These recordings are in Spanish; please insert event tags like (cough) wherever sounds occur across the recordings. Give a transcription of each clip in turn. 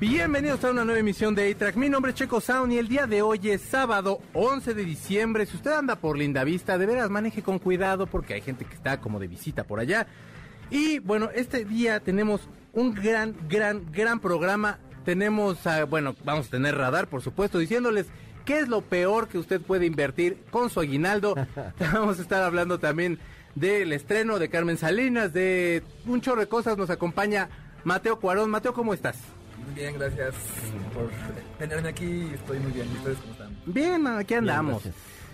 Bienvenidos a una nueva emisión de A-Track. Mi nombre es Checo Sound y el día de hoy es sábado 11 de diciembre. Si usted anda por Linda Vista, de veras maneje con cuidado porque hay gente que está como de visita por allá. Y bueno, este día tenemos un gran, gran, gran programa. Tenemos, bueno, vamos a tener radar, por supuesto, diciéndoles qué es lo peor que usted puede invertir con su aguinaldo. (laughs) vamos a estar hablando también del estreno de Carmen Salinas, de un chorro de cosas. Nos acompaña Mateo Cuarón. Mateo, ¿cómo estás? Muy bien, gracias por tenerme aquí. Estoy muy bien. ¿Y ustedes cómo están? Bien, aquí andamos.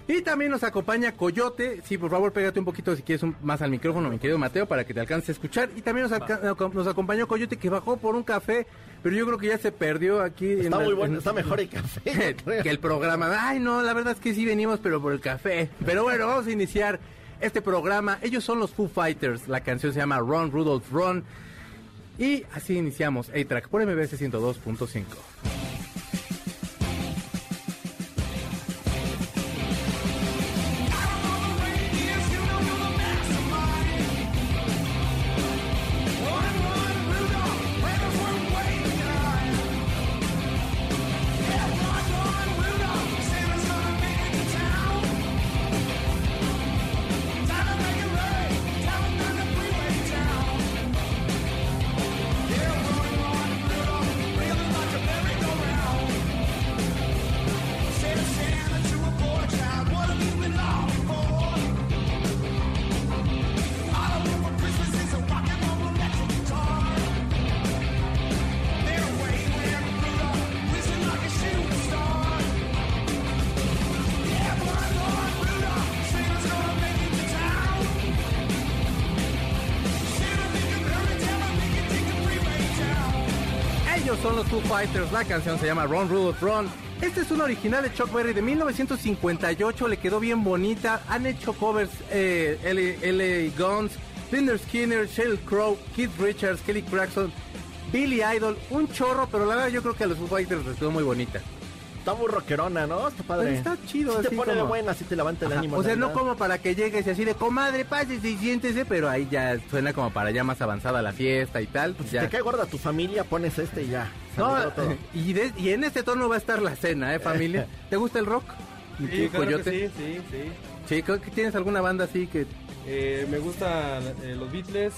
y también nos acompaña Coyote. Sí, por favor, pégate un poquito si quieres un- más al micrófono, mi querido Mateo, para que te alcance a escuchar. Y también nos, nos acompañó Coyote que bajó por un café, pero yo creo que ya se perdió aquí. en Está la- muy bueno, en- está mejor el café. (laughs) que el programa. Ay, no, la verdad es que sí venimos, pero por el café. Pero bueno, vamos a iniciar este programa. Ellos son los Foo Fighters. La canción se llama Run, Rudolph, Run. Y así iniciamos A-Track por MBS 102.5. Foo Fighters, la canción se llama Run Rudolph Run. Este es un original de Chuck Berry de 1958, le quedó bien bonita. Han hecho covers eh, L.A. Guns, Linder Skinner, Sheryl Crow, Keith Richards, Kelly Clarkson, Billy Idol, un chorro, pero la verdad yo creo que a los Foo Fighters les quedó muy bonita. Está muy rockerona, ¿no? Está padre. Está chido, Sí te pone de como- buena, así te levanta el Ajá, ánimo. O sea, no verdad. como para que llegues y así de comadre, pásese y siéntese, pero ahí ya suena como para ya más avanzada la fiesta y tal. Pues Si ya. te cae gorda tu familia, pones este y ya. No, todo. y, de- y en este tono va a estar la cena, ¿eh, familia? (laughs) ¿Te gusta el rock? ¿Y Sí, tú, claro Coyote? que sí, sí, sí. Sí, creo que tienes alguna banda así que... Eh, me gustan eh, los Beatles,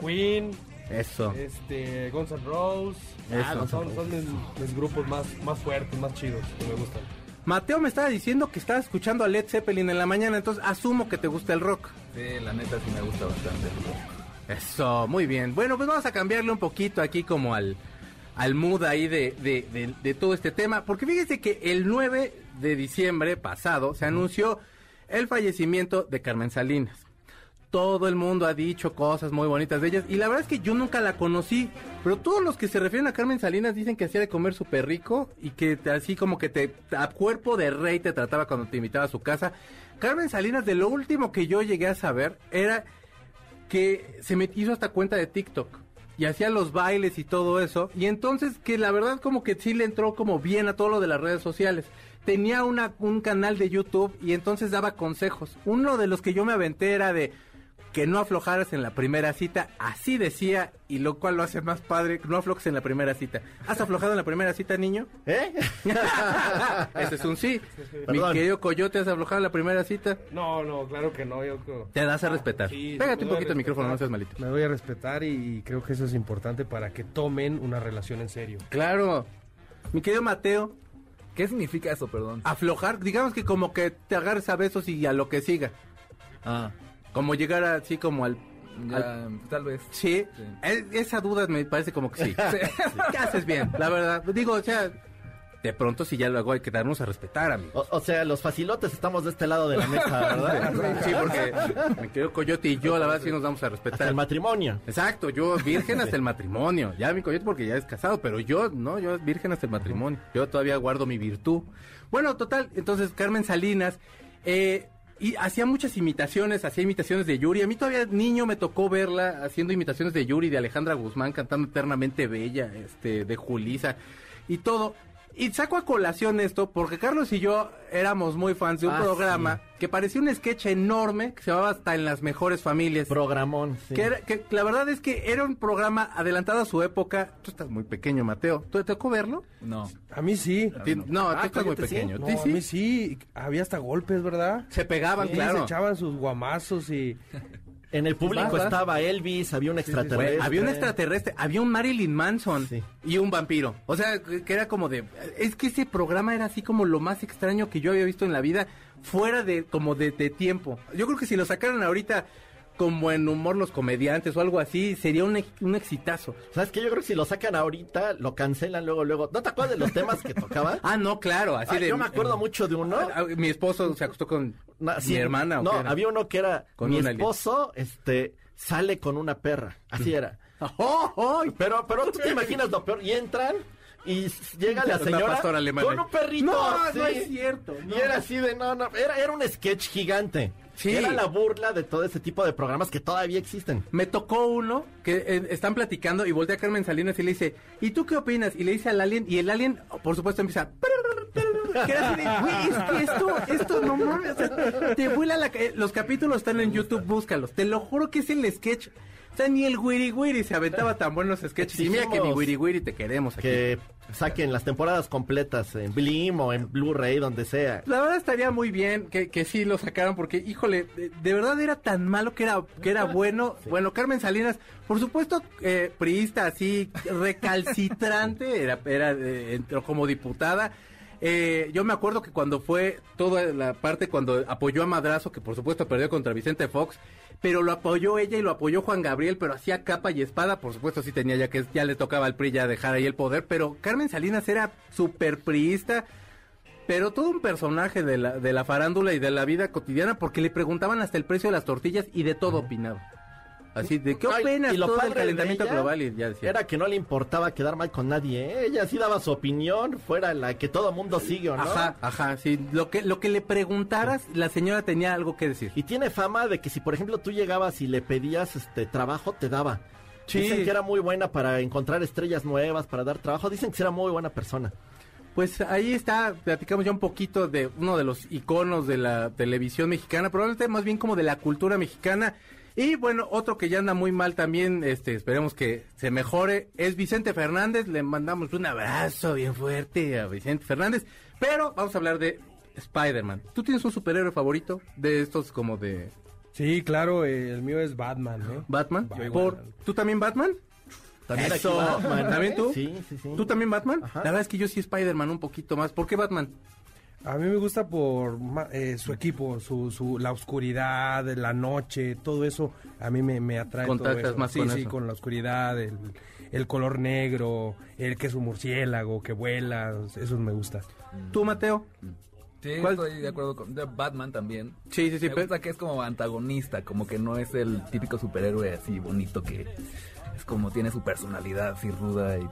Queen, Eso. este, Guns N' Roses. Eso. Ah, son, son mis, mis grupos más, más fuertes, más chidos que me gustan. Mateo me estaba diciendo que estaba escuchando a Led Zeppelin en la mañana, entonces asumo que te gusta el rock. Sí, la neta sí me gusta bastante. Eso, muy bien. Bueno, pues vamos a cambiarle un poquito aquí como al, al mood ahí de, de, de- todo este tema, porque fíjese que el 9 de diciembre pasado se anunció el fallecimiento de Carmen Salinas. Todo el mundo ha dicho cosas muy bonitas de ellas y la verdad es que yo nunca la conocí, pero todos los que se refieren a Carmen Salinas dicen que hacía de comer súper rico y que así como que te a cuerpo de rey te trataba cuando te invitaba a su casa. Carmen Salinas de lo último que yo llegué a saber era que se me hizo hasta cuenta de TikTok y hacía los bailes y todo eso. Y entonces que la verdad como que sí le entró como bien a todo lo de las redes sociales. Tenía una, un canal de YouTube y entonces daba consejos. Uno de los que yo me aventé era de que no aflojaras en la primera cita, así decía, y lo cual lo hace más padre, no aflojes en la primera cita. ¿Has aflojado en la primera cita, niño? ¿Eh? (laughs) Ese es un sí. Mi querido Coyote, ¿has aflojado en la primera cita? No, no, claro que no. Yo creo- Te das a respetar. Sí, Pégate un poquito el micrófono, no seas malito. Me voy a respetar y creo que eso es importante para que tomen una relación en serio. Claro. Mi querido Mateo, ¿Qué significa eso, perdón? aflojar, digamos que como que te agarres a besos y a lo que siga. Ah, Como llegar así como al... ya, tal vez. Sí, Sí. esa duda me parece como que (laughs) sí. ¿Qué haces bien? La verdad. Digo, o sea, de pronto si ya luego hay que darnos a respetar, amigo. O, o sea, los facilotes estamos de este lado de la mesa, (laughs) ¿verdad? Sí, porque mi querido Coyote y yo, la verdad, sí nos damos a Hasta respetar. el matrimonio. Exacto, yo virgen hasta (laughs) el matrimonio. Ya mi coyote porque ya es casado, pero yo no, yo virgen hasta el matrimonio. Yo todavía guardo mi virtud. Bueno, total, entonces Carmen Salinas, eh, y hacía muchas imitaciones, hacía imitaciones de Yuri. A mí todavía niño me tocó verla haciendo imitaciones de Yuri, de Alejandra Guzmán, cantando eternamente bella, este, de Julisa y todo. Y saco a colación esto porque Carlos y yo éramos muy fans de un Ah, programa que parecía un sketch enorme que se llamaba Hasta en las mejores familias. Programón. sí. Que, era- que la verdad es que era un programa adelantado a su época. Tú estás muy pequeño, Mateo. ¿Tú te tocó verlo? No. A mí sí. Ti- No, Ah, tú estás muy sí. pequeño. No, ¿Ti a mí sí. Había hasta golpes, ¿verdad? Se pegaban, Sí, claro. se echaban sus guamazos y... En el público estaba Elvis, había un extraterrestre. Había un extraterrestre, había un Marilyn Manson y un vampiro. O sea, que que era como de... Es que ese programa era así como lo más extraño que yo había visto en la vida, fuera de como de, de tiempo. Yo creo que si lo sacaran ahorita como en humor los comediantes o algo así, sería un, un exitazo. ¿Sabes qué? Yo creo que si lo sacan ahorita, lo cancelan luego, luego. ¿No te acuerdas de los temas que tocaba? (laughs) Ah, no, claro, así Ah, de... yo me acuerdo mucho de uno. Ah, Mi esposo se acostó con mi sí, hermana. ¿o No, había uno que era Con mi alien. esposo, este, sale con una perra. Así era. (laughs) ¡Oh, oh! Pero, pero tú te imaginas lo peor. Y entran y llega la señora con un perrito. No, no es cierto, no. Y era así de, no, no, era, era un sketch gigante. Sí. Era la burla de todo ese tipo de programas que todavía existen. Me tocó uno que eh, están platicando y voltea a Carmen Salinas y le dice, ¿y tú qué opinas? Y le dice al alien, y el alien, por supuesto, empieza... Que era así de, güey, es que esto, esto no mames, o sea, te vuela la... eh, Los capítulos están en YouTube, búscalos. Te lo juro que es el sketch. O sea, ni el Wiri Wiri se aventaba tan buenos sketches. Y mira que Wiri Wiri te queremos aquí. Que saquen las temporadas completas en Blim o en Blu-ray, donde sea. La verdad estaría muy bien que, que sí lo sacaran porque, híjole, de, de verdad era tan malo que era, que era bueno. Bueno, Carmen Salinas, por supuesto, eh, priista así, recalcitrante, (laughs) era, era eh, entró como diputada. Eh, yo me acuerdo que cuando fue toda la parte cuando apoyó a Madrazo, que por supuesto perdió contra Vicente Fox, pero lo apoyó ella y lo apoyó Juan Gabriel, pero hacía capa y espada, por supuesto sí tenía ya que ya le tocaba al PRI ya dejar ahí el poder, pero Carmen Salinas era súper priista, pero todo un personaje de la, de la farándula y de la vida cotidiana, porque le preguntaban hasta el precio de las tortillas y de todo opinaba. Así, ¿de qué Ay, opinas y lo todo el calentamiento global? Y ya decía. Era que no le importaba quedar mal con nadie, ¿eh? Ella sí daba su opinión, fuera la que todo mundo sigue, ¿o ¿no? Ajá, ajá, sí. Lo que, lo que le preguntaras, la señora tenía algo que decir. Y tiene fama de que si, por ejemplo, tú llegabas y le pedías este trabajo, te daba. Sí. Dicen que era muy buena para encontrar estrellas nuevas, para dar trabajo. Dicen que era muy buena persona. Pues ahí está, platicamos ya un poquito de uno de los iconos de la televisión mexicana, probablemente más bien como de la cultura mexicana. Y bueno, otro que ya anda muy mal también, este, esperemos que se mejore, es Vicente Fernández. Le mandamos un abrazo bien fuerte a Vicente Fernández. Pero vamos a hablar de Spider-Man. ¿Tú tienes un superhéroe favorito de estos como de Sí, claro, eh, el mío es Batman, ¿eh? Batman? Por, ¿Tú también Batman? También Eso. Batman. ¿También tú? Sí, sí, sí. ¿Tú también Batman? Ajá. La verdad es que yo sí Spider-Man un poquito más. ¿Por qué Batman? A mí me gusta por ma- eh, su equipo, su, su, la oscuridad, la noche, todo eso a mí me, me atrae. todo Contactas eso. más sí, con sí, eso. con la oscuridad, el, el color negro, el que es un murciélago, que vuela, eso me gusta. ¿Tú, Mateo? Sí, ¿Cuál? estoy de acuerdo con de Batman también. Sí, sí, sí. Me gusta que es como antagonista, como que no es el típico superhéroe así bonito que es como tiene su personalidad así ruda y,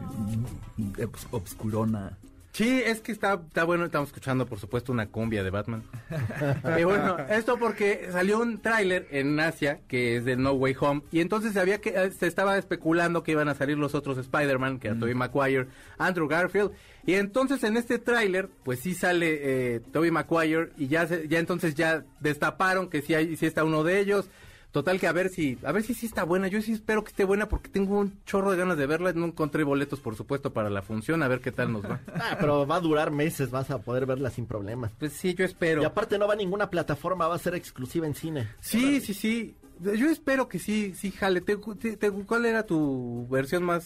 y obs- obscurona. Sí, es que está, está bueno, estamos escuchando por supuesto una cumbia de Batman. (laughs) y bueno, esto porque salió un tráiler en Asia que es de No Way Home y entonces había que eh, se estaba especulando que iban a salir los otros Spider-Man, que era Tobey Maguire, Andrew Garfield y entonces en este tráiler pues sí sale eh, Tobey Maguire y ya se- ya entonces ya destaparon que sí hay sí está uno de ellos. Total que a ver si, a ver si sí está buena. Yo sí espero que esté buena porque tengo un chorro de ganas de verla. No encontré boletos, por supuesto, para la función. A ver qué tal nos va. (laughs) Ah, pero va a durar meses, vas a poder verla sin problemas. Pues sí, yo espero. Y aparte no va a ninguna plataforma, va a ser exclusiva en cine. Sí, sí, sí. Yo espero que sí, sí, jale. Te- te- te- ¿Cuál era tu versión más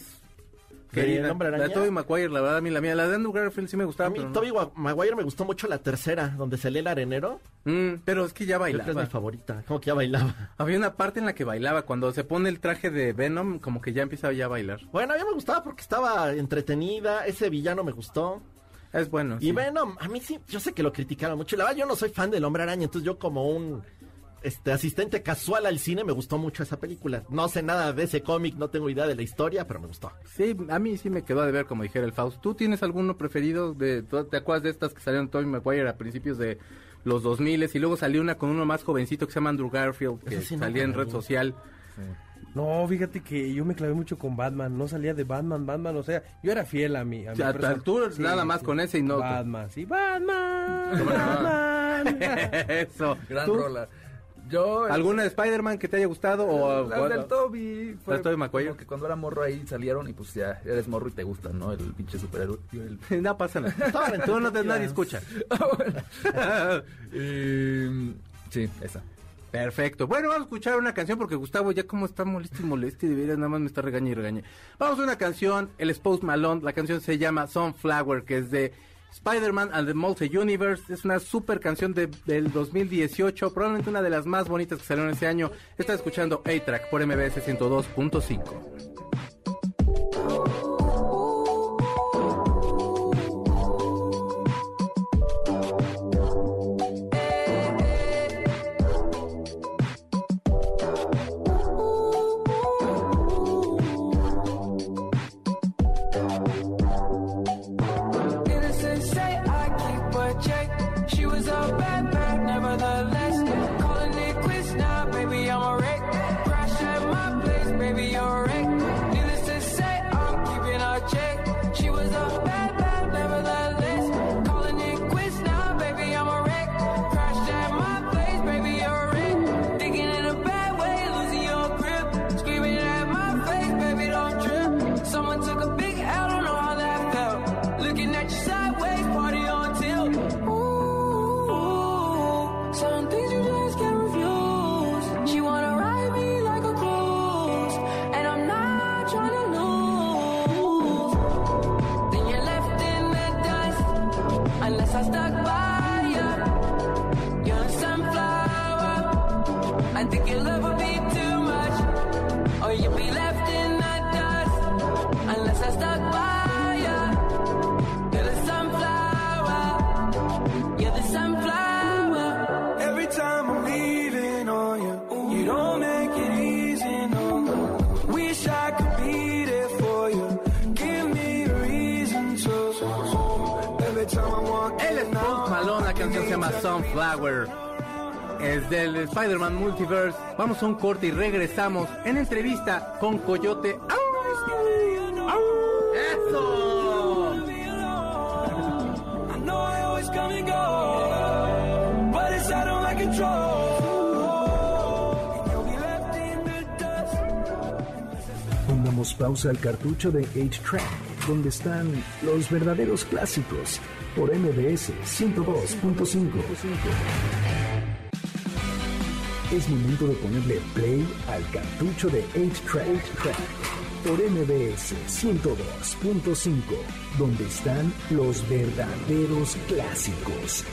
Hombre La de Araña? Tobey Maguire, la verdad, a mí la mía. La de Andrew Garfield sí me gustaba, A mí pero. Tobey Maguire me gustó mucho la tercera, donde salía el arenero. Mm, pero es que ya Creo que es mi bailaba. favorita. Como que ya bailaba. Había una parte en la que bailaba. Cuando se pone el traje de Venom, como que ya empieza ya a bailar. Bueno, a mí me gustaba porque estaba entretenida. Ese villano me gustó. Es bueno. Y sí. Venom, a mí sí, yo sé que lo criticaron mucho. La verdad, yo no soy fan del Hombre Araña, entonces yo como un este asistente casual al cine me gustó mucho esa película. No sé nada de ese cómic, no tengo idea de la historia, pero me gustó. Sí, a mí sí me quedó de ver, como dijera el Faust. ¿Tú tienes alguno preferido? de ¿tú ¿Te acuerdas de estas que salieron Tobey Maguire a principios de los 2000 y luego salió una con uno más jovencito que se llama Andrew Garfield, que no salía en red social. No, fíjate que yo me clavé mucho con Batman, no salía de Batman, Batman, o sea, yo era fiel a mi... A mi sea, tú nada más con ese y no- Batman, sí, Batman. (laughs) (laughs) Eso. Gran ¿Tú? rola. Yo... ¿Alguna de Spider-Man que te haya gustado? O, del Toby. Tobey Maguire. como que cuando era morro ahí salieron y pues ya eres morro y te gustan, ¿no? El pinche superhéroe. y (laughs) el- no pasa nada. Tú no te, nadie escucha. (laughs) (laughs) Y, sí, esa. Perfecto. Bueno, vamos a escuchar una canción porque Gustavo ya como está molesto y molesto y de veras nada más me está regañando y regañe. Vamos a una canción, el Post Malone, la canción se llama Sunflower, que es de Spider-Man and the Multi-Universe. Es una super canción de, del 2018, probablemente una de las más bonitas que salieron ese año. Está escuchando A-Track por MBS 102.5. Spider-Man Multiverse. Vamos a un corte y regresamos en entrevista con Coyote. ¡Au! ¡Au! ¡Eso! Pongamos pausa al cartucho de 8-Track, donde están los verdaderos clásicos, por MBS 102.5. Es momento de ponerle play al cartucho de 8-Track, por MBS 102.5, donde están los verdaderos clásicos.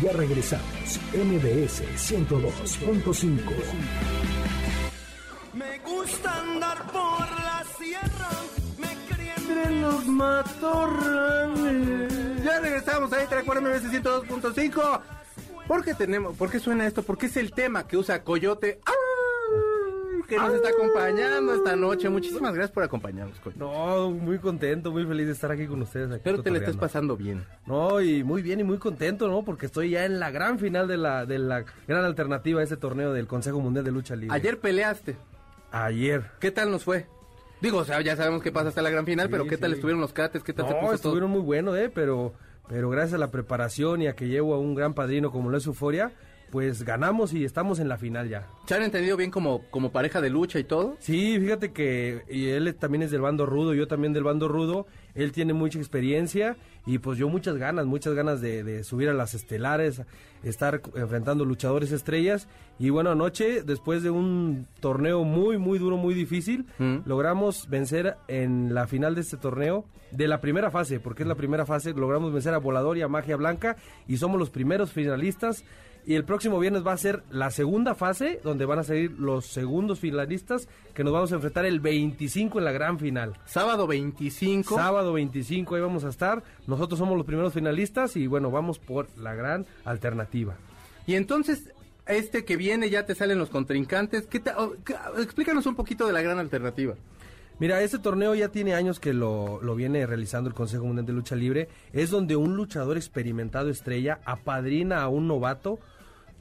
Ya regresamos, MBS 102.5. Me gusta andar por la sierra, me crié Entre los matorrales. Ya regresamos ahí, track por MBS 102.5. ¿Por qué tenemos, por qué suena esto? Porque es el tema que usa Coyote. Que nos está acompañando esta noche. Muchísimas gracias por acompañarnos, Coyote. No, muy contento, muy feliz de estar aquí con ustedes. aquí Espero te le estés pasando bien. No, y muy bien y muy contento, ¿no? Porque estoy ya en la gran final de la, de la gran alternativa a ese torneo del Consejo Mundial de Lucha Libre. Ayer peleaste. Ayer. ¿Qué tal nos fue? Digo, o sea, ya sabemos qué pasa hasta la gran final, Sí, pero ¿qué tal estuvieron los cates? ¿Qué tal se No, puso estuvieron todo? muy buenos, ¿eh? Pero, pero gracias a la preparación y a que llevo a un gran padrino como lo es Euforia, pues ganamos y estamos en la final ya. ¿Se han entendido bien como, como pareja de lucha y todo? Sí, fíjate que y él también es del bando rudo, yo también del bando rudo. Él tiene mucha experiencia y pues yo muchas ganas, muchas ganas de, de subir a las estelares, estar enfrentando luchadores estrellas. Y bueno, anoche, después de un torneo muy, muy duro, muy difícil, Mm. logramos vencer en la final de este torneo, de la primera fase, porque es la primera fase, logramos vencer a Volador y a Magia Blanca y somos los primeros finalistas. Y el próximo viernes va a ser la segunda fase, donde van a salir los segundos finalistas, que nos vamos a enfrentar el 25 en la gran final. Sábado 25. Sábado 25 ahí vamos a estar. Nosotros somos los primeros finalistas y bueno, vamos por la gran alternativa. Y entonces, este que viene ya te salen los contrincantes. ¿Qué oh, qué- explícanos un poquito de la gran alternativa. Mira, este torneo ya tiene años que lo, lo viene realizando el Consejo Mundial de Lucha Libre. Es donde un luchador experimentado estrella apadrina a un novato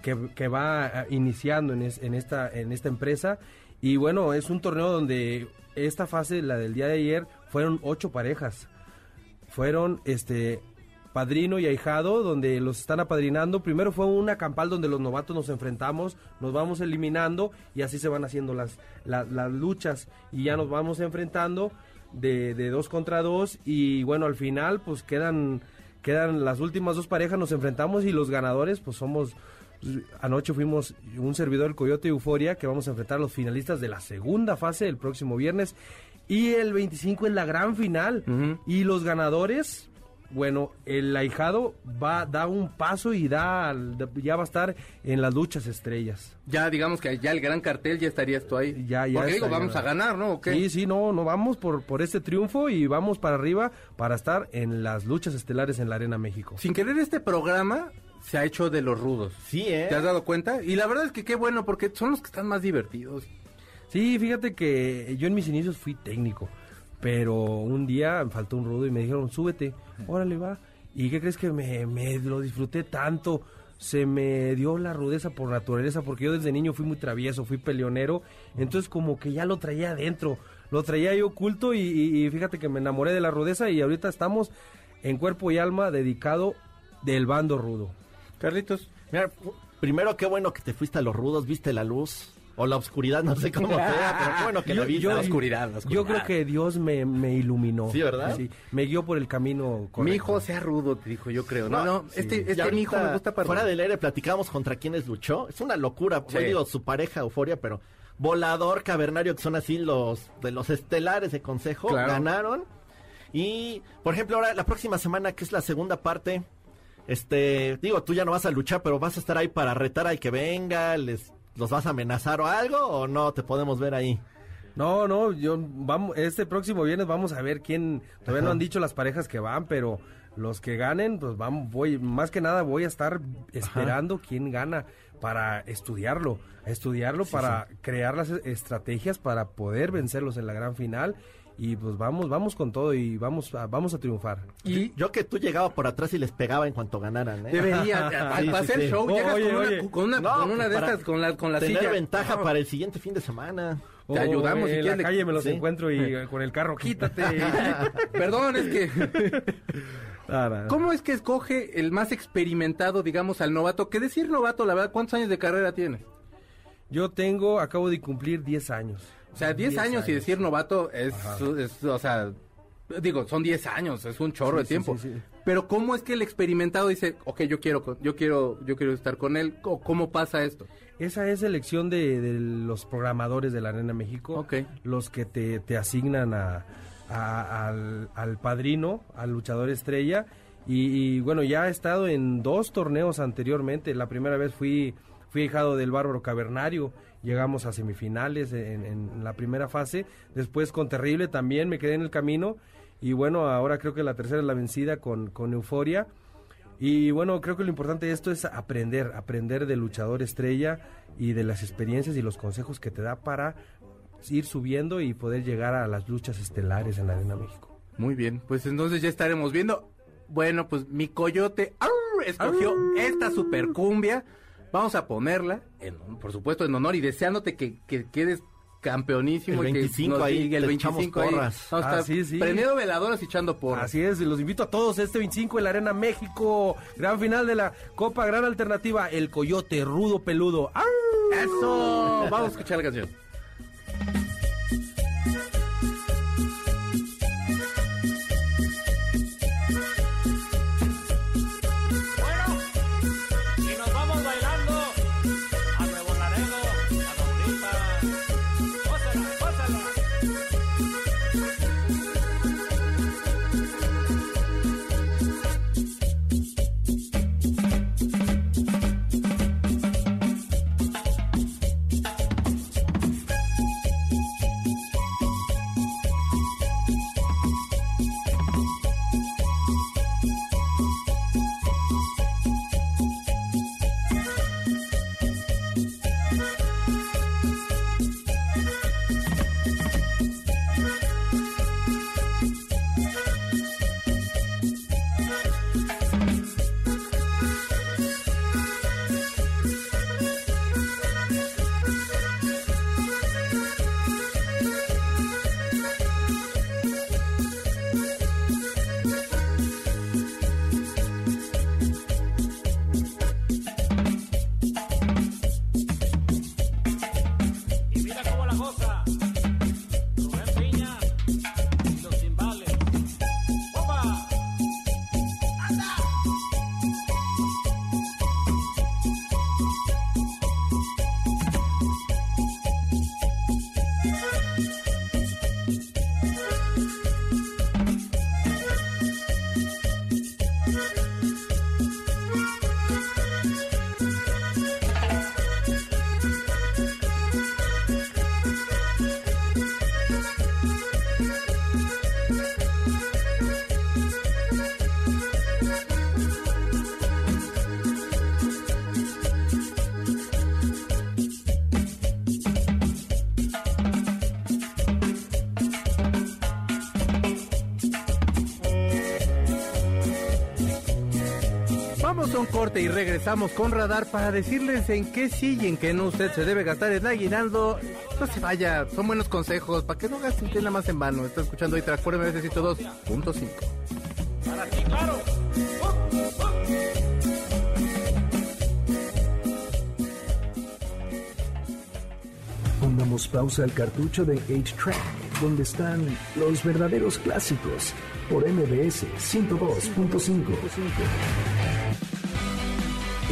que, que va eh, iniciando en, es- en esta, en esta empresa. Y bueno, es un torneo donde esta fase, la del día de ayer, fueron ocho parejas. Fueron este padrino y ahijado, donde los están apadrinando. Primero fue una campal donde los novatos nos enfrentamos, nos vamos eliminando y así se van haciendo las, la- las luchas y ya nos vamos enfrentando de, de dos contra dos y bueno, al final pues quedan, quedan las últimas dos parejas, nos enfrentamos y los ganadores pues somos... Anoche fuimos un servidor del Coyote Euforia que vamos a enfrentar a los finalistas de la segunda fase el próximo viernes y el 25 es la gran final y los ganadores bueno, el ahijado va da un paso y da ya va a estar en las luchas estrellas. Ya digamos que ya el gran cartel ya estarías tú ahí. Ya, ya Porque digo, vamos a ganar, ¿no? ¿O qué? Sí, sí, no, no vamos por por este triunfo y vamos para arriba para estar en las luchas estelares en la Arena México. Sin querer este programa se ha hecho de los rudos. Sí, ¿eh? ¿Te has dado cuenta? Y la verdad es que qué bueno, porque son los que están más divertidos. Sí, fíjate que yo en mis inicios fui técnico, pero un día me faltó un rudo y me dijeron, súbete, órale va. ¿Y qué crees que me, me lo disfruté tanto? Se me dio la rudeza por naturaleza, porque yo desde niño fui muy travieso, fui peleonero, entonces como que ya lo traía adentro, lo traía yo oculto y, y- y fíjate que me enamoré de la rudeza y ahorita estamos en cuerpo y alma dedicado del bando rudo. Carlitos. Mira, primero qué bueno que te fuiste a los rudos, viste la luz. O la oscuridad, no sé cómo sea, pero qué bueno que (laughs) la viste. la oscuridad, la oscuridad. Yo creo que Dios me, me iluminó. Sí, ¿verdad? Sí, me guió por el camino correcto. Mi hijo sea rudo, te dijo, yo creo. No, no, este, Y este ahorita, mi hijo me gusta para... Fuera del aire platicamos contra quienes luchó. Es una locura. Sí. Yo digo, su pareja, Euforia, pero Volador, Cavernario, que son así los de los estelares de consejo, Claro. ganaron. Y, por ejemplo, ahora la próxima semana, que es la segunda parte, este, digo, tú ya no vas a luchar, pero vas a estar ahí para retar al que venga, les los vas a amenazar o algo, o no te podemos ver ahí. No, no, yo vamos, este próximo viernes vamos a ver quién, todavía no han dicho las parejas que van, pero los que ganen, pues vamos, voy, más que nada voy a estar esperando quién gana para estudiarlo, estudiarlo para crear las estrategias para poder vencerlos en la gran final y pues vamos, vamos con todo y vamos a, vamos a triunfar. Y yo que tú llegaba por atrás y les pegaba en cuanto ganaran, ¿eh? Debería, (laughs) sí, hacer sí. show, Oh, llegas oye, con, oye. Una, con una, No, con una de estas, con la, con la Tener silla. ventaja para el siguiente fin de semana. Te ayudamos, si en quieres la le- calle me los sí. encuentro y eh, con el carro, quítate. (laughs) Perdón, es que... (laughs) Ah. ¿Cómo es que escoge el más experimentado, digamos, al novato? Que decir novato, la verdad, ¿cuántos años de carrera tiene? Yo tengo, acabo de cumplir 10 años. O sea, 10 años, y decir novato es, es, o sea, digo, son 10 años, es un chorro Sí, de tiempo. sí, sí. Pero ¿cómo es que el experimentado dice, ok, yo quiero, yo quiero, yo quiero estar con él? ¿Cómo, pasa esto? Esa es elección de, de los programadores de la Arena México, Ok. los que te, te asignan a, a- al, al padrino, al luchador estrella. Y, y, bueno, ya he estado en dos torneos anteriormente. La primera vez fui, fui hijado del bárbaro cavernario. Llegamos a semifinales en, en la primera fase. Después con Terrible también me quedé en el camino. Y bueno, ahora creo que la tercera es la vencida con, con Euforia. Y bueno, creo que lo importante de esto es aprender, aprender del luchador estrella y de las experiencias y los consejos que te da para ir subiendo y poder llegar a las luchas estelares en la Arena México. Muy bien, pues entonces ya estaremos viendo. Bueno, pues mi coyote ¡au! escogió esta super cumbia. Vamos a ponerla, en, por supuesto, en honor y deseándote que, que quedes campeonísimo. El y que 25 nos ahí, el te echamos 25 ahí. Vamos a Ah, estar sí, sí. prendiendo veladoras y echando porras. Así es, y los invito a todos este 25 en la Arena México, gran final de la Copa, gran alternativa, el Coyote Rudo Peludo. ¡Au! ¡Eso! Vamos a escuchar la canción. Corte y regresamos con Radar para decirles en qué sí y en qué no usted se debe gastar en aguinaldo. No se vaya, son buenos consejos para que no gasten nada más en vano. Está escuchando hoy Transporte MBS 102.5. Para ti, claro. Pongamos pausa al cartucho de 8-Track, donde están los verdaderos clásicos, por MBS 102.5.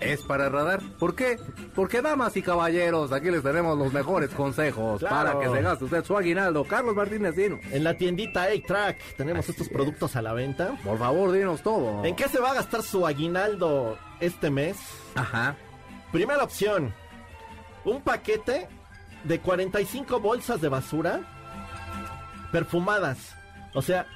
es para radar. ¿Por qué? Porque damas y caballeros, aquí les tenemos los mejores consejos Claro. para que se gaste usted su aguinaldo. Carlos Martínez, dinos. En la tiendita A-Track tenemos estos productos a la venta. Por favor, dinos todo. ¿En qué se va a gastar su aguinaldo este mes? Ajá. Primera opción, un paquete de 45 bolsas de basura perfumadas. O sea,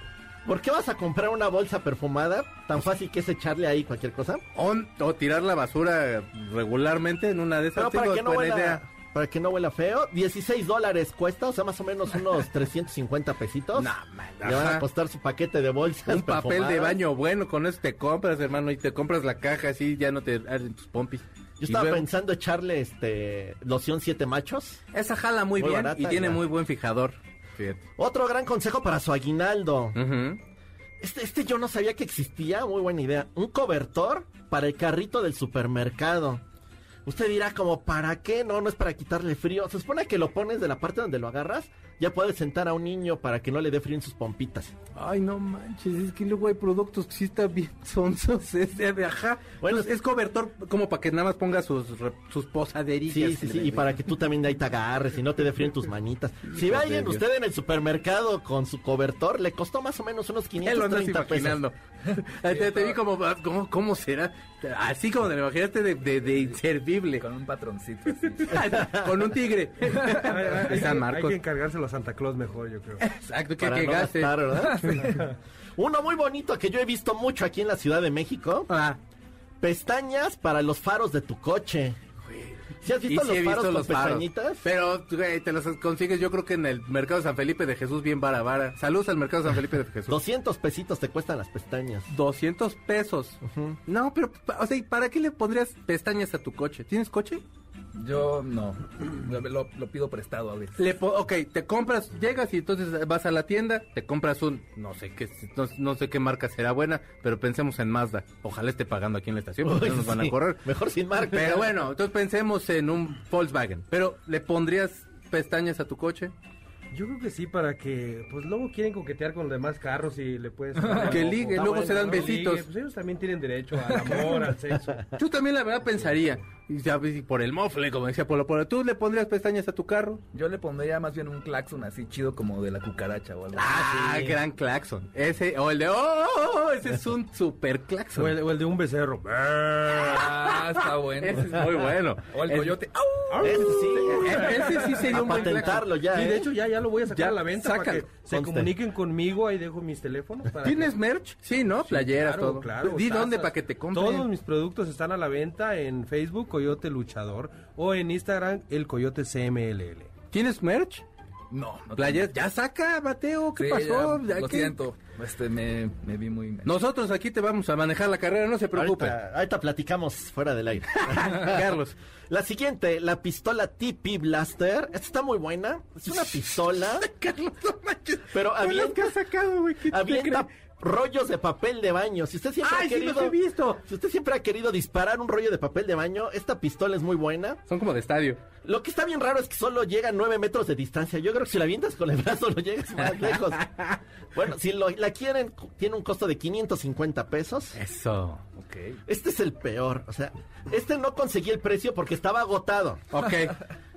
¿por qué vas a comprar una bolsa perfumada? Tan fácil que es echarle ahí cualquier cosa. O, o tirar la basura regularmente en una de esas. Pero para que no huela, idea. para que no huela feo, 16 dólares cuesta, o sea, más o menos unos (laughs) 350 pesitos. No, man, Le van a costar su paquete de bolsas Un papel de baño bueno, con eso te compras, hermano, y te compras la caja así, ya no te arden tus pompis. Yo estaba luego- pensando echarle este loción siete machos. Esa jala muy, Muy bien y tiene muy buen fijador. Fíjate. Otro gran consejo para su aguinaldo. Este, este yo no sabía que existía, muy buena idea. Un cobertor para el carrito del supermercado. Usted dirá como, ¿para qué? No, no es para quitarle frío. Se supone que lo pones de la parte donde lo agarras, ya puedes sentar a un niño para que no le dé frío en sus pompitas. Ay, no manches, es que luego hay productos que sí están bien (laughs) sonsos, ese de ajá. Bueno, es cobertor como para que nada más ponga sus, re- sus posaderillas. Sí, sí, sí, y para que tú también de ahí te agarres y no te dé frío en tus manitas. (laughs) Si ve alguien usted en el supermercado con su cobertor, le costó más o menos unos Ya lo andas 530 pesos. (laughs) te, te vi como, ah, ¿cómo, ¿cómo será? Así como te lo imaginaste de, de, de inservible. Con un patroncito así. Con un tigre. Hay, San hay Marcos. que encargárselo a Santa Claus mejor, yo creo. Exacto, que, Para que no gaste. gastar, ¿verdad? (laughs) (laughs) Uno muy bonito que yo he visto mucho aquí en la Ciudad de México. Ah, Pestañas para los faros de tu coche. ¿Sí has y visto sí los he faros visto con los faros. pestañitas? Pero, güey, te los consigues yo creo que en el Mercado San Felipe de Jesús bien vara vara. Saludos al Mercado San Felipe de Jesús. 200 pesitos te cuestan las pestañas. 200 pesos. No, pero, o sea, ¿y ¿para qué le pondrías pestañas a tu coche? ¿Tienes coche? Yo no. Lo, pido prestado a veces. Le po- ok, te compras, llegas y entonces vas a la tienda, te compras un, no sé qué, no, no sé qué marca será buena, pero pensemos en Mazda. Ojalá esté pagando aquí en la estación, porque Uy, no nos van a correr. Mejor sin marca. Pero bueno, entonces pensemos en un Volkswagen. Pero, ¿le pondrías pestañas a tu coche? Yo creo que sí, para que, pues luego quieren coquetear con los demás carros y le puedes... (laughs) Que ligue, luego se dan besitos. Pues ellos también tienen derecho al amor, al sexo. Yo también la verdad pensaría, y ya ves, y por el mofle, como decía Polo Polo, ¿tú le pondrías pestañas a tu carro? Yo le pondría más bien un claxon así chido como de la cucaracha o algo así. Ah, gran claxon. Ese, o el de, oh, ese es un super claxon. O el, o el de un becerro. (laughs) Ah, está bueno. Ese es muy bueno. O el Es- coyote. ¡au! Ese sí. Ese sí sería A un buen patentarlo ya, Y ¿eh? de hecho ya, ya lo voy a sacar Ya, a la venta sácalo, para que se comuniquen conmigo. Ahí dejo mis teléfonos. para ¿Tienes que- merch? Sí, ¿no? Sí, Playeras, claro, todo. claro, Di tazas. dónde para que te compren. Todos mis productos están a la venta en Facebook, Coyote Luchador, o en Instagram, El Coyote CMLL. ¿Tienes merch? No, no Playeras. Ya saca, Mateo. ¿Qué Sí, pasó? ya, Ya lo que- siento. Este, me, me vi muy... Nosotros aquí te vamos a manejar la carrera, no se preocupe. Ahorita, ahorita platicamos fuera del aire. (laughs) Carlos. La siguiente, la pistola TP Blaster. Esta está muy buena. Es una pistola, (laughs) Carlos, no manches. pero avienta, que has sacado, güey. ¿qué te avienta crees? Rollos de papel de baño. Si usted siempre ¡Ay, ha sí querido, los he visto! si usted siempre ha querido disparar un rollo de papel de baño, esta pistola es muy buena. Son como de estadio. Lo que está bien raro es que solo llega a 9 metros de distancia. Yo creo que si la avientas con el brazo lo llegas más (laughs) lejos. Bueno, si lo- la quieren, tiene un costo de 550 pesos. Eso. Ok. Este es el peor. O sea, este no conseguí el precio porque estaba agotado. Ok. (laughs)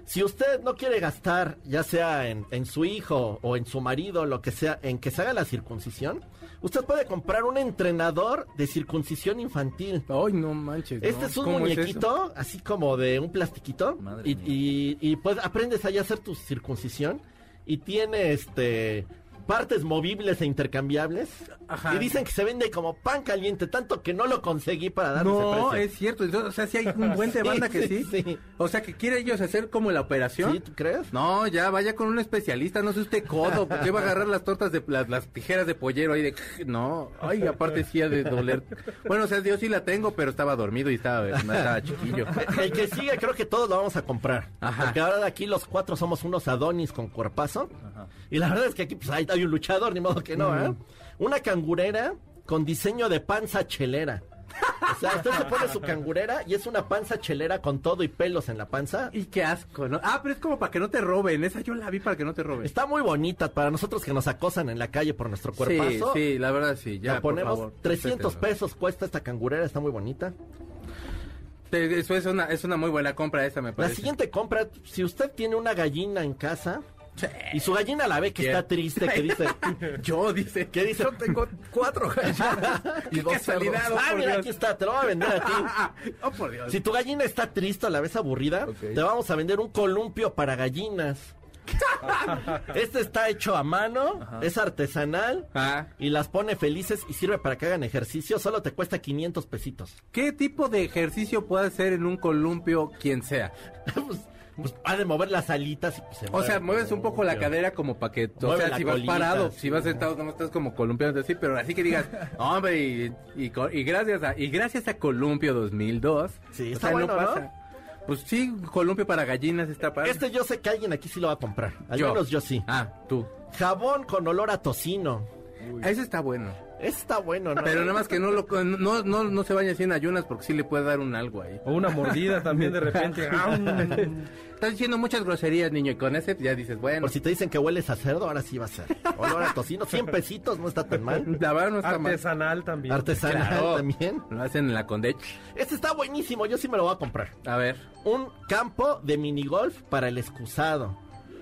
Si usted no quiere gastar, ya sea en, en su hijo o en su marido, lo que sea, en que se haga la circuncisión, usted puede comprar un entrenador de circuncisión infantil. Ay, no manches. Este ¿no? es un muñequito, así como de un plastiquito, Madre y, mía. y, y, pues aprendes ahí a hacer tu circuncisión y tiene este partes movibles e intercambiables Ajá. y dicen que se vende como pan caliente, tanto que no lo conseguí para darle ese No, precio. es cierto. Entonces, o sea, sí hay un (laughs) buen de Sí, que sí, sí. sí. O sea, que quiere ellos hacer como la operación. ¿Sí, tú crees? No, ya vaya con un especialista, no sé usted codo, porque va a agarrar las tortas de las, las tijeras de pollero ahí de no, ay, aparte sí ha de doler. Bueno, o sea, yo sí la tengo, pero estaba dormido y estaba, estaba chiquillo. (laughs) El que sigue creo que todos lo vamos a comprar. Ajá. Porque ahora de aquí los cuatro somos unos Adonis con cuerpazo. Y la verdad es que aquí pues hay, hay un luchador, ni modo que no, ¿eh? Una cangurera con diseño de panza chelera. O sea, usted se pone su cangurera y es una panza chelera con todo y pelos en la panza. Y qué asco, ¿no? Ah, pero es como para que no te roben, esa yo la vi para que no te roben. Está muy bonita para nosotros que nos acosan en la calle por nuestro Sí, cuerpazo. sí, la verdad sí, ya, la por ponemos, favor, 300 respétenlo. pesos cuesta esta cangurera, está muy bonita. Te- Eso es una, es una muy buena compra esa, me La parece. siguiente compra, si usted tiene una gallina en casa y su gallina la ve que está triste, que dice, (laughs) Yo, dice. ¿qué dice? Yo tengo cuatro gallinas (laughs) y Qué dos cerdos. Ah, por mira, Dios. aquí está, te lo voy a vender a ti. (laughs) oh, por Dios. Si tu gallina está triste o la ves aburrida, te vamos a vender un columpio para gallinas. este está hecho a mano, es artesanal Ah, y las pone felices y sirve para que hagan ejercicio. Solo te cuesta 500 pesitos. ¿Qué tipo de ejercicio puede hacer en un columpio quien sea? pues, pues ha de mover las alitas y pues, se O mueve sea, mueves un poco la cadera como para que, o Mueve sea, si vas colita, parado, sí. si vas sentado, no estás como columpiando así, pero así que digas, (laughs) hombre, y, y, co- y gracias a y gracias a Columpio 2002, Sí, o está sea, bueno, ¿no? pasa. Pues sí, columpio para gallinas está padre. Este yo sé que alguien aquí sí lo va a comprar. Al Yo. menos yo sí. Ah, tú. Jabón con olor a tocino. Ese está bueno. Ese está bueno, ¿no? Pero nada más que no lo no no no se vaya así en ayunas porque sí le puede dar un algo ahí. O una mordida también de repente. (laughs) Estás diciendo muchas groserías, niño, y con ese ya dices, bueno, Por si te dicen que hueles a cerdo, ahora sí va a ser. Olor a tocino, 100 (laughs) pesitos, no está tan mal. la verdad no está mal. Artesanal también. Artesanal Claro. también. Lo hacen en la Condech. Este está buenísimo, yo sí me lo voy a comprar. A ver. Un campo de minigolf para el excusado.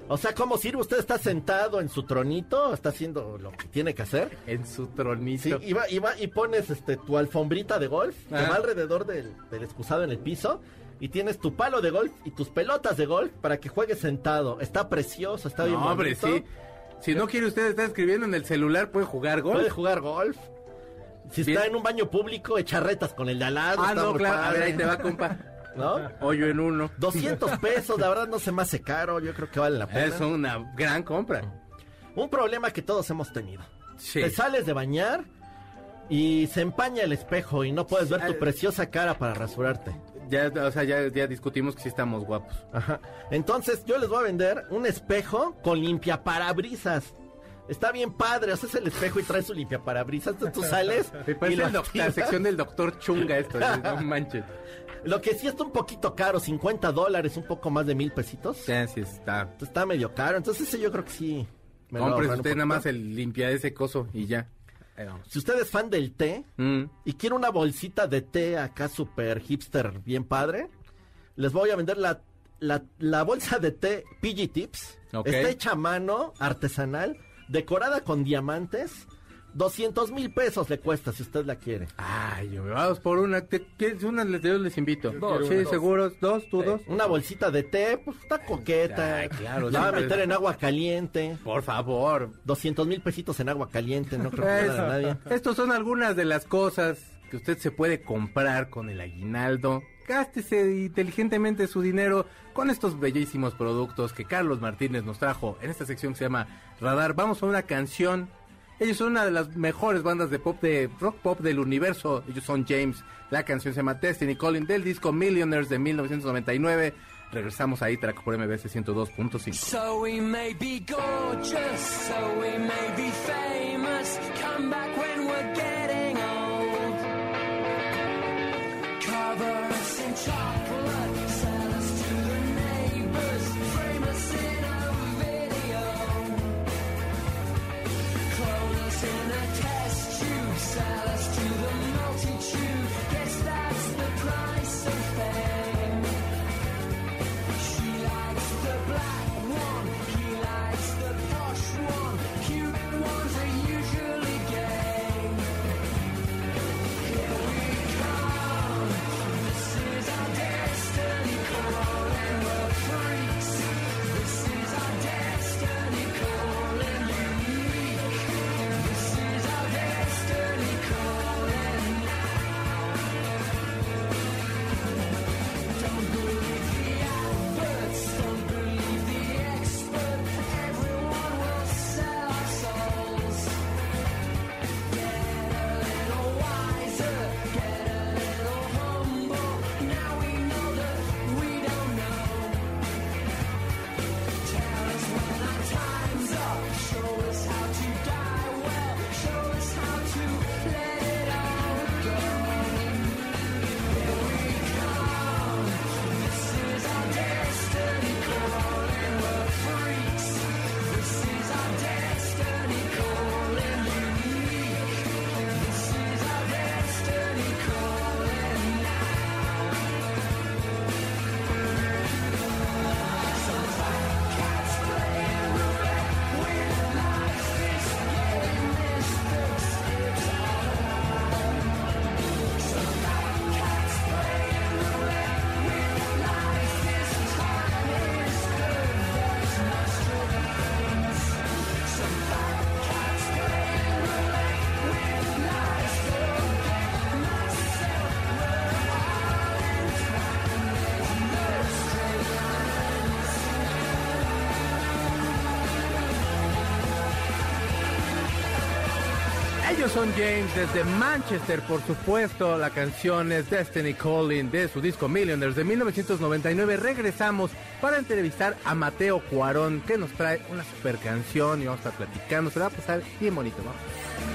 O sea, ¿cómo sirve? Usted está sentado en su tronito, está haciendo lo que tiene que hacer. En su Sí, tronito. y, va, y, va- y pones este, tu alfombrita de golf que Ah. va alrededor del, del excusado en el piso. Y tienes tu palo de golf y tus pelotas de golf para que juegues sentado. Está precioso, está bien No, hombre, sí. Si no quiere usted estar escribiendo en el celular, puede jugar golf. Puede jugar golf. Si Bien. está en un baño público, echa retas con el de al lado. Ah, no, claro. A ver, ahí te va, compa. (laughs) ¿No? Hoyo en uno. 200 pesos, la verdad no se me hace caro. Yo creo que vale la pena. Es una gran compra. Un problema que todos hemos tenido. Sí. Te sales de bañar y se empaña el espejo y no puedes ver tu preciosa cara para rasurarte. Ya, o sea, ya, ya discutimos que sí estamos guapos. Ajá. Entonces yo les voy a vender un espejo con limpia parabrisas. Está bien padre, haces el espejo y traes su limpia parabrisas. Entonces tú sales (laughs) Me y lo la sección del doctor Chunga esto. No (laughs) manches. Lo que sí está un poquito caro, 50 dólares, un poco más de mil pesitos. Ya, sí está. Está medio caro, entonces ese yo creo que sí. me Compres usted nada más el limpia ese coso y ya. Vamos. Si usted es fan del té Mm. y quiere una bolsita de té acá super hipster bien padre, les voy a vender la, la, la bolsa de té PG Tips. Ok. Está hecha a mano, artesanal, decorada con diamantes. 200 mil pesos le cuesta si usted la quiere. Ay, yo vamos por una. ¿Te- ¿Quieres una? Les, yo les invito. Dos, sí, dos. seguros. Dos, tú dos. Una bolsita de té, pues está coqueta. Ay, claro, La va a meter en agua caliente. Por favor. 200 mil pesitos en agua caliente, no creo que Eso. pueda a nadie. Estos son algunas de las cosas que usted se puede comprar con el aguinaldo. Gástese inteligentemente su dinero con estos bellísimos productos que Carlos Martínez nos trajo en esta sección que se llama Radar. Vamos a una canción. Ellos son una de las mejores bandas de pop, de rock pop del universo. Ellos son James. La canción se llama Destiny Calling del disco Millionaires de 1999. Regresamos ahí, track por MBS 102.5. So we may be gorgeous, so we may be famous. Come back when we're getting old. Cover us in chocolate, Ellos son James desde Manchester, por supuesto. La canción es Destiny Calling de su disco Millionaires de 1999. Regresamos para entrevistar a Mateo Cuarón, que nos trae una super canción y vamos a estar platicando. Se va a pasar bien bonito, ¿no?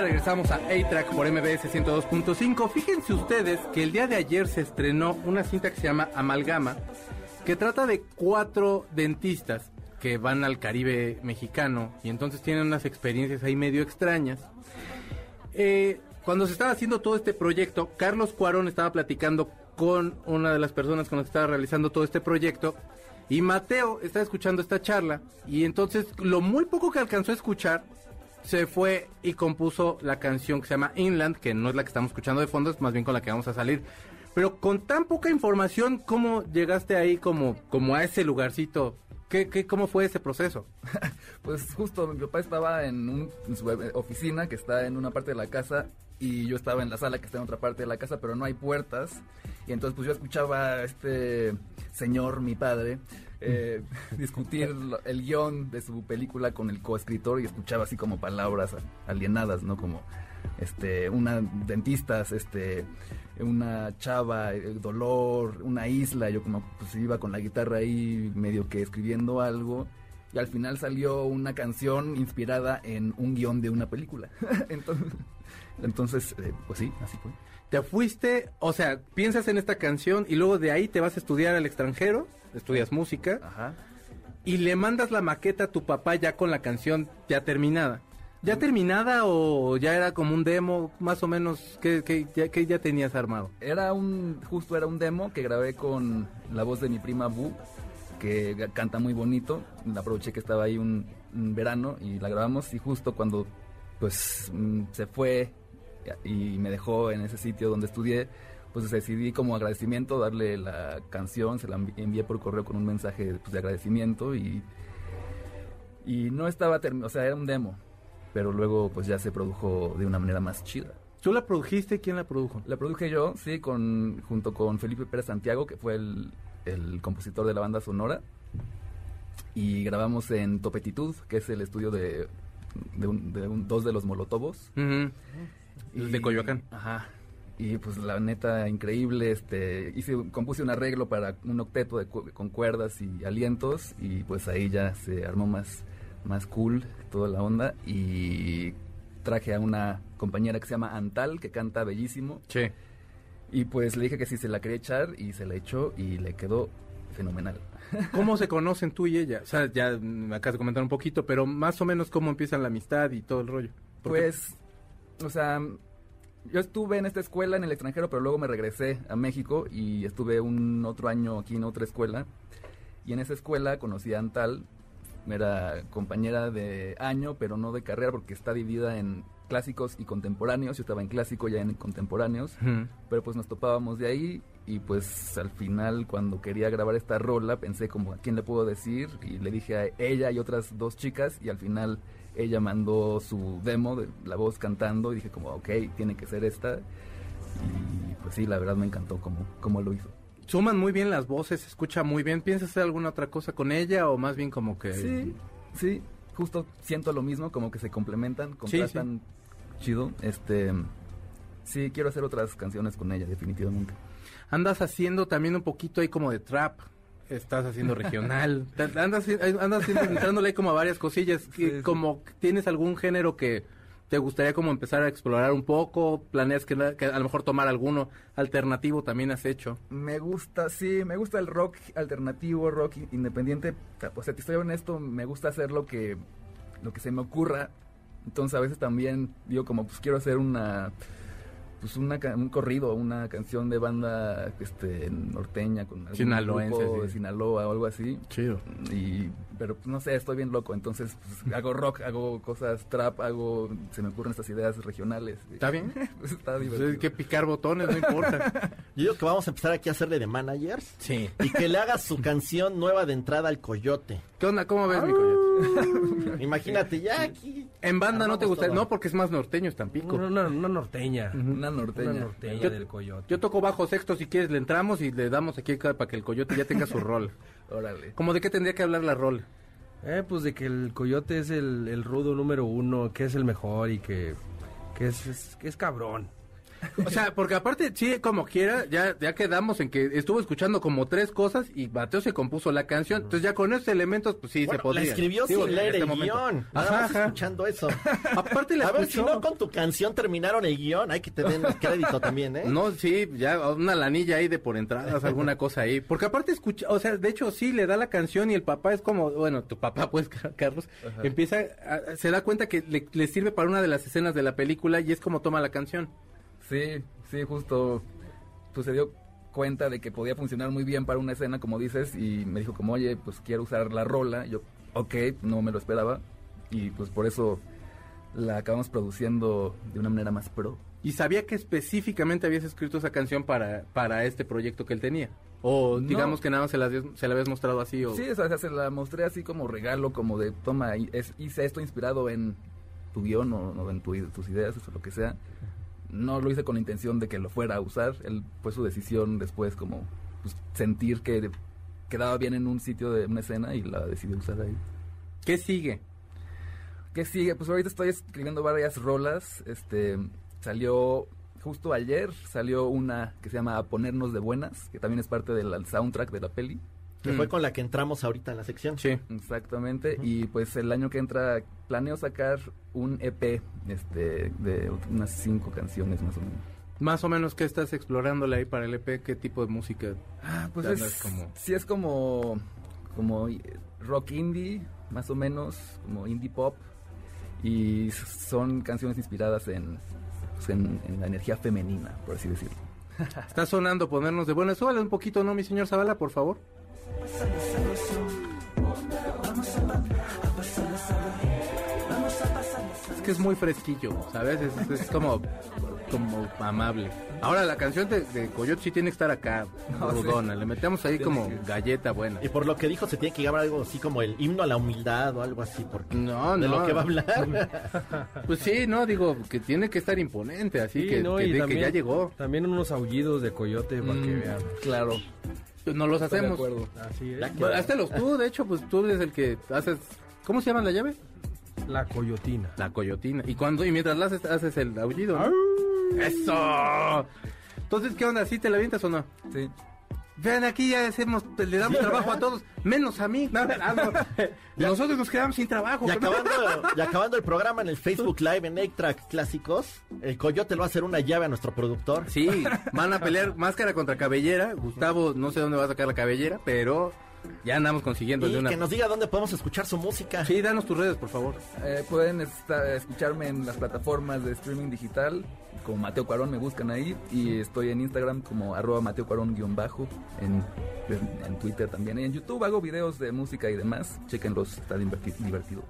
Regresamos a A-Track por MBS 102.5. Fíjense ustedes que el día de ayer se estrenó una cinta que se llama Amalgama, que trata de cuatro dentistas que van al Caribe mexicano y entonces tienen unas experiencias ahí medio extrañas. Eh, cuando se estaba haciendo todo este proyecto, Carlos Cuarón estaba platicando con una de las personas con las que estaba realizando todo este proyecto y Mateo estaba escuchando esta charla y entonces lo muy poco que alcanzó a escuchar se fue y compuso la canción que se llama Inland, que no es la que estamos escuchando de fondo, es más bien con la que vamos a salir. Pero con tan poca información, ¿cómo llegaste ahí como, como a ese lugarcito? ¿Qué, qué, ¿Cómo fue ese proceso? (laughs) Pues justo mi papá estaba en, un- su oficina que está en una parte de la casa y yo estaba en la sala que está en otra parte de la casa, pero no hay puertas. Y entonces pues yo escuchaba a este señor, mi padre, eh, (laughs) (laughs) discutir el guion de su película con el coescritor y escuchaba así como palabras alienadas, ¿no? Como este una dentistas, este una chava, el dolor, una isla, yo como pues iba con la guitarra ahí medio que escribiendo algo y al final salió una canción inspirada en un guion de una película. (laughs) entonces, entonces eh, pues sí, así fue. Te fuiste, o sea, piensas en esta canción y luego de ahí te vas a estudiar al extranjero, estudias música Ajá. y le mandas la maqueta a tu papá ya con la canción ya terminada. ¿Ya terminada o ya era como un demo, más o menos, que, que, ya, que ya tenías armado? Era un, justo era un demo que grabé con la voz de mi prima Bu, que canta muy bonito. La aproveché que estaba ahí un, un verano y la grabamos y justo cuando pues mm, se fue y me dejó en ese sitio donde estudié, pues decidí como agradecimiento darle la canción, se la envi- envié por correo con un mensaje pues, de agradecimiento y, y no estaba terminado, o sea, era un demo, pero luego pues ya se produjo de una manera más chida. ¿Tú la produjiste? ¿Quién la produjo? La produje yo, sí, con, junto con Felipe Pérez Santiago, que fue el, el compositor de la banda sonora. Y grabamos en Topetitud, que es el estudio de, de, un- de un- dos de los Molotobos. El de Coyoacán. Ajá. Y pues la neta, increíble, este, hice, compuse un arreglo para un octeto de cu- con cuerdas y alientos y pues ahí ya se armó más, más cool toda la onda y traje a una compañera que se llama Antal, que canta bellísimo Sí. y pues le dije que si se la quería echar y se la echó y le quedó fenomenal. (laughs) ¿Cómo se conocen tú y ella? O sea, ya me acabas de comentar un poquito, pero más o menos cómo empiezan la amistad y todo el rollo. Pues, o sea, yo estuve en esta escuela en el extranjero, pero luego me regresé a México y estuve un otro año aquí en otra escuela. Y en esa escuela conocí a Antal, era compañera de año, pero no de carrera, porque está dividida en clásicos y contemporáneos. Yo estaba en clásico, ya en contemporáneos. Pero pues nos topábamos de ahí y pues al final cuando quería grabar esta rola pensé como a quién le puedo decir y le dije a ella y otras dos chicas y al final ella mandó su demo de la voz cantando y dije como ok, tiene que ser esta y pues sí, la verdad me encantó como, como lo hizo. Suman muy bien las voces, se escucha muy bien. ¿Piensas hacer alguna otra cosa con ella o más bien como que... Sí, sí, justo siento lo mismo, como que se complementan, contrastan chido. Este, sí, quiero hacer otras canciones con ella, definitivamente. Andas haciendo también un poquito ahí como de trap. Estás haciendo regional. (laughs) Andas, andas entrándole como a varias cosillas. Sí, sí. Como tienes algún género que te gustaría como empezar a explorar un poco. Planeas que, a lo mejor tomar alguno alternativo también has hecho. Me gusta, sí, me gusta el rock alternativo, rock independiente. O sea, te estoy honesto, me gusta hacer lo que, lo que se me ocurra Entonces a veces también digo como pues quiero hacer una pues una ca- un corrido, una canción de banda este norteña con algún Sinaloense, grupo sí. de Sinaloa o algo así. Chido. Y pero pues, no sé, estoy bien loco, entonces pues, hago rock, hago cosas trap, hago se me ocurren estas ideas regionales. ¿Está bien? (laughs) Pues, está Pues divertido. hay que picar botones, no importa. (laughs) Yo digo que vamos a empezar aquí a hacerle de managers Sí. y que le hagas su canción nueva de entrada al Coyote. ¿Qué onda? ¿Cómo ves, mi coyote? (laughs) Imagínate, ya aquí. En banda no te gusta, todo. no, porque es más norteño, es Tampico. Una, una- una norteña. Una norteña. Una norteña Yo- del coyote. Yo toco bajo sexto, si quieres le entramos y le damos aquí para que el coyote ya tenga su (laughs) rol. Órale. ¿Cómo de qué tendría que hablar la rol? Eh, pues de que el coyote es el, el rudo número uno, que es el mejor y que, que es, es- que es cabrón. O sea, porque aparte, sí, como quiera, ya, ya quedamos en que estuvo escuchando como tres cosas y Mateo se compuso la canción. Entonces ya con esos elementos, pues sí, Bueno, se podría. la escribió sin leer este el momento. guion. Nada más ajá. escuchando eso. (laughs) Aparte la A ver, si no con tu canción terminaron el guion, hay que te den crédito también, ¿eh? No, sí, ya una lanilla ahí de por entradas, alguna cosa ahí. Porque aparte escucha, o sea, de hecho sí le da la canción y el papá es como, bueno, tu papá pues, (laughs) Carlos, empieza, a- se da cuenta que le, le sirve para una de las escenas de la película y es como toma la canción. Sí, sí, justo pues se dio cuenta de que podía funcionar muy bien para una escena, como dices, y me dijo como, oye, pues quiero usar la rola. Yo, ok, no me lo esperaba. Y pues por eso la acabamos produciendo de una manera más pro. Y sabía que específicamente habías escrito esa canción para, para este proyecto que él tenía. O No. digamos que nada más se la, se la habías mostrado así o... Sí, o sea, se la mostré así como regalo, como de, toma, y- es- hice esto inspirado en tu guion o, o en tu- tus ideas o lo que sea. No lo hice con la intención de que lo fuera a usar. Él fue su decisión después como pues, sentir que quedaba bien en un sitio de una escena y la decidió usar ahí. ¿Qué sigue? ¿Qué sigue? Pues ahorita estoy escribiendo varias rolas. Este salió justo ayer salió una que se llama A ponernos de buenas, que también es parte del soundtrack de la peli. Que fue con la que entramos ahorita en la sección. Sí. Exactamente, y pues el año que entra planeo sacar un EP este, de unas cinco canciones más o menos. Más o menos, ¿qué estás explorándole ahí para el EP? ¿Qué tipo de música? Ah, pues Andas es como- sí es como, como eh, rock indie, más o menos, como indie pop, y son canciones inspiradas en, pues, en, en la energía femenina, por así decirlo. (laughs) Está sonando ponernos de buenas. Súbale un poquito, ¿no, mi señor Zavala, por favor? Es que es muy fresquillo, ¿sabes? Es, es como, como amable. Ahora, la canción de, de Coyote sí tiene que estar acá, (laughs) rudona. Le metemos ahí como galleta buena. Y por lo que dijo, se tiene que llamar algo así como el himno a la humildad o algo así, porque No, de no. lo que va a hablar. (laughs) (laughs) Pues sí, no, digo, que tiene que estar imponente, así Sí, que, ¿no? que, Y de que también- ya llegó. También unos aullidos de coyote para que Mm. vean. Claro, Pues nos los estoy de hacemos. acuerdo. Así es. Bueno, Háztelos tú, de hecho, pues tú eres el que haces... ¿Cómo se llama la llave? La coyotina. La coyotina. Y cuando y mientras la haces, haces el aullido. ¿no? ¡Eso! Entonces, ¿qué onda? ¿Sí te la avientas o no? Sí. Vean, aquí ya hacemos, le damos trabajo a todos, menos a mí. No, (laughs) no. Nosotros nos quedamos sin trabajo. Y (laughs) acabando, y acabando el programa en el Facebook Live en 8-Track Clásicos, el Coyote le va a hacer una llave a nuestro productor. Sí, (laughs) van a pelear máscara contra cabellera. Gustavo, no sé dónde va a sacar la cabellera, pero ya andamos consiguiendo Y de una. que nos diga dónde podemos escuchar su música. Sí, danos tus redes, por favor. Eh, pueden esta- escucharme en las plataformas de streaming digital, como Mateo Cuarón, me buscan ahí, y estoy en Instagram como arroba Mateo Cuarón guion bajo, en, en, en Twitter también, y en YouTube hago videos de música y demás, chequenlos, está diverti- divertido.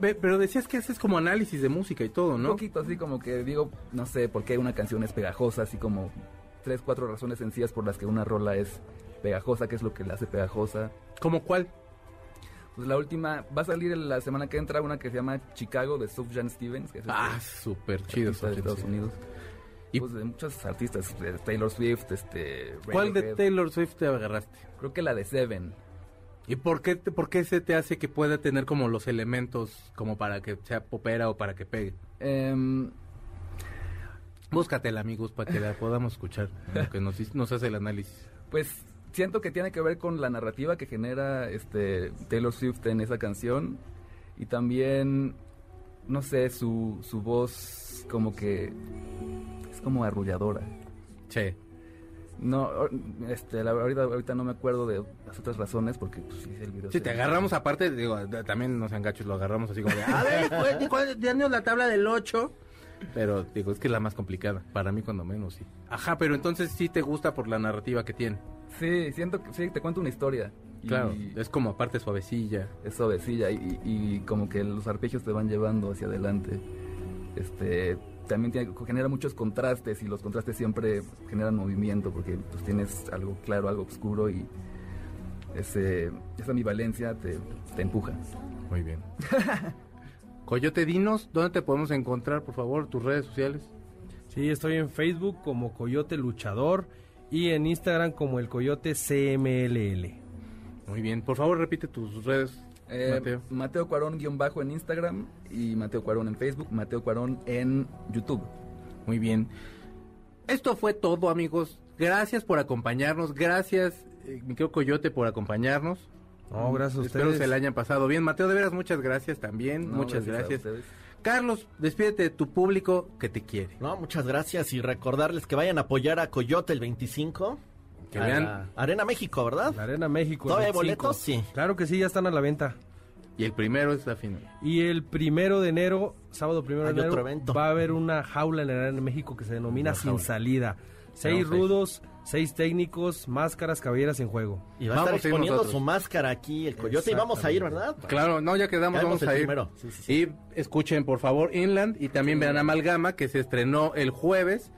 Pero decías que haces como análisis de música y todo, Un ¿no? poquito así como que digo, no sé, por qué una canción es pegajosa, así como tres, cuatro razones sencillas por las que una rola es pegajosa, qué es lo que la hace pegajosa. ¿Como cuál? Pues la última, va a salir la semana que entra una que se llama Chicago de Sufjan Stevens, que es este Ah, súper chido. de Estados. Unidos. Y- pues de muchos artistas, de Taylor Swift, este... ¿Cuál de. Taylor Swift te agarraste? Creo que la de Seven. ¿Y por qué, te- por qué se te hace que pueda tener como los elementos como para que sea popera o para que pegue? Em, Búscatela, amigos, para que la podamos escuchar, (laughs) lo que nos, nos hace el análisis. pues siento que tiene que ver con la narrativa que genera este Taylor Swift en esa canción y también no sé su, su voz como que es como arrulladora Che. No, este, la, ahorita, ahorita no me acuerdo de las otras razones porque pues, sí, el video Si se- te agarramos aparte, digo, también no sean gachos, lo agarramos así como de, a ver, pues, (laughs) ¿cuál- danos la tabla del 8. Pero digo, es que es la más complicada, para mí cuando menos, sí. Ajá, pero entonces sí te gusta por la narrativa que tiene. Sí, siento que sí, te cuento una historia. y Claro, es como aparte suavecilla. es suavecilla y, y como que los arpegios te van llevando hacia adelante. Este, también tiene- genera muchos contrastes y los contrastes siempre generan movimiento porque pues, tienes algo claro, algo oscuro y ese, esa ambivalencia te, te empuja. Muy bien. (laughs) Coyote, dinos, ¿dónde te podemos encontrar, por favor, tus redes sociales? Sí, estoy en Facebook como Coyote Luchador y en Instagram como el Coyote CMLL. Muy bien, por favor, repite tus redes, Eh, Mateo. Mateo Cuarón guion bajo en Instagram y Mateo Cuarón en Facebook, Mateo Cuarón en YouTube. Muy bien. Esto fue todo, amigos. Gracias por acompañarnos. Gracias, eh, mi querido Coyote, por acompañarnos. No, gracias a Espero ustedes. se la hayan pasado bien. Mateo, de veras, muchas gracias también. No, muchas a gracias. Carlos, despídete de tu público que te quiere. No, muchas gracias y recordarles que vayan a apoyar a Coyote el 25. Que a vean. la Arena México, ¿verdad? La Arena México. ¿Todavía hay 25. boletos? Sí. Claro que sí, ya están a la venta. Y el primero es la final. Y el primero de enero, sábado primero Hay de enero, otro evento. va a haber una jaula en la Arena México que se denomina Una Sin jaula. Salida. Seis rudos, seis técnicos, máscaras, cabelleras en juego. Y va a estar exponiendo su máscara aquí el Coyote y vamos a ir, ¿verdad? Claro, no, ya quedamos, Caemos vamos a ir. primero. Sí, sí, sí. Y escuchen, por favor, Inland y también vean Amalgama, que se estrenó el jueves.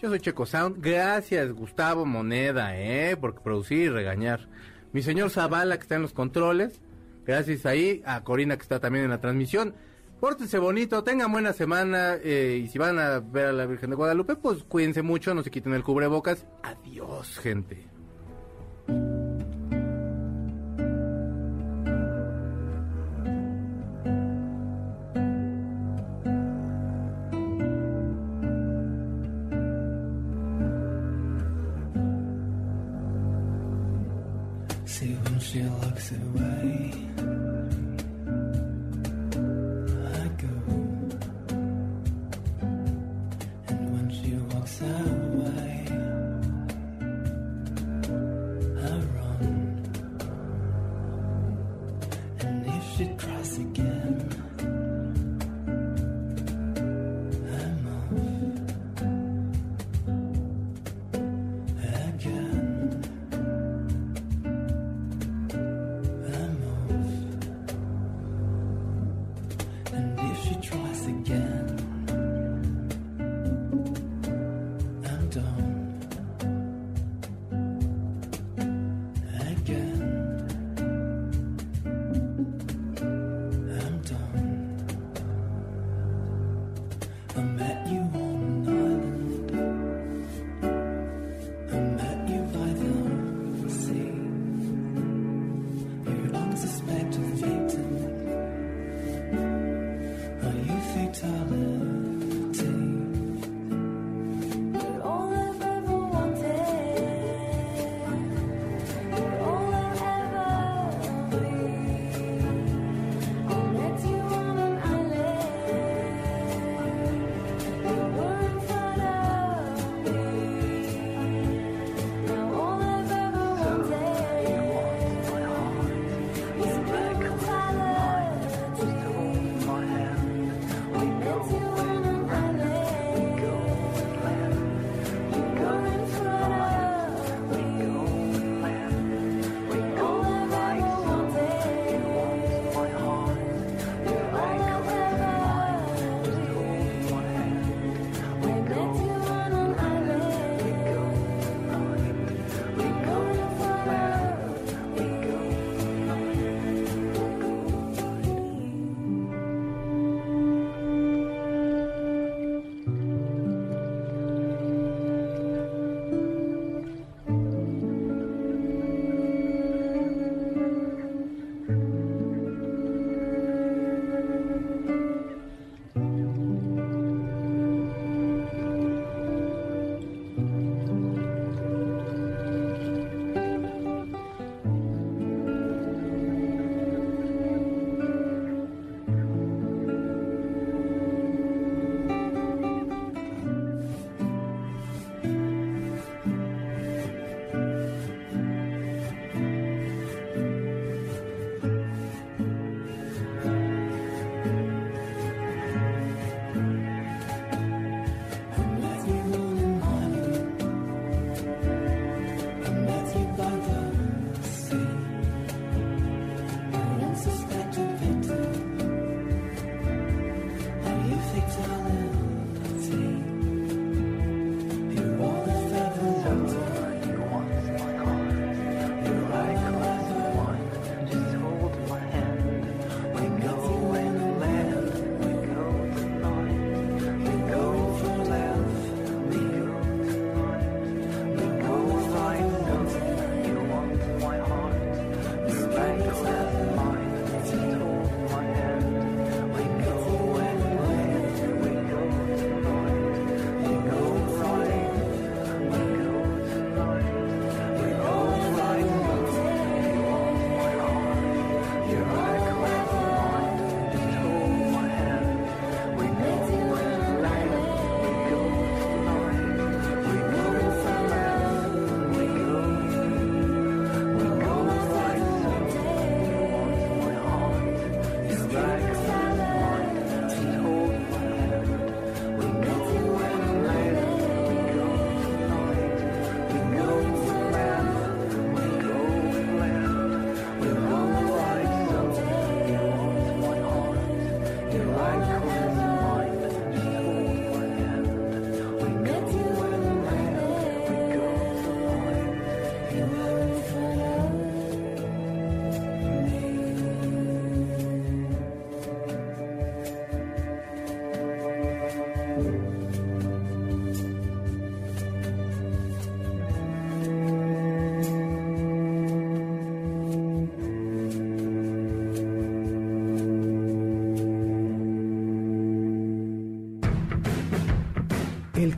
Yo soy Checo Sound. Gracias, Gustavo Moneda, ¿eh? Por producir y regañar. Mi señor Zavala, que está en los controles. Gracias ahí. A Corina, que está también en la transmisión. Pórtense bonito, tengan buena semana. eh, y si van a ver a la Virgen de Guadalupe, pues cuídense mucho, no se quiten el cubrebocas. Adiós, gente.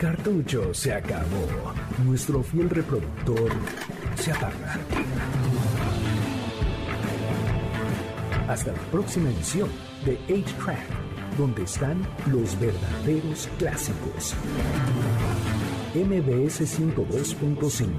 Cartucho se acabó. Nuestro fiel reproductor se apaga. Hasta la próxima edición de 8-Track, donde están los verdaderos clásicos. MBS 102.5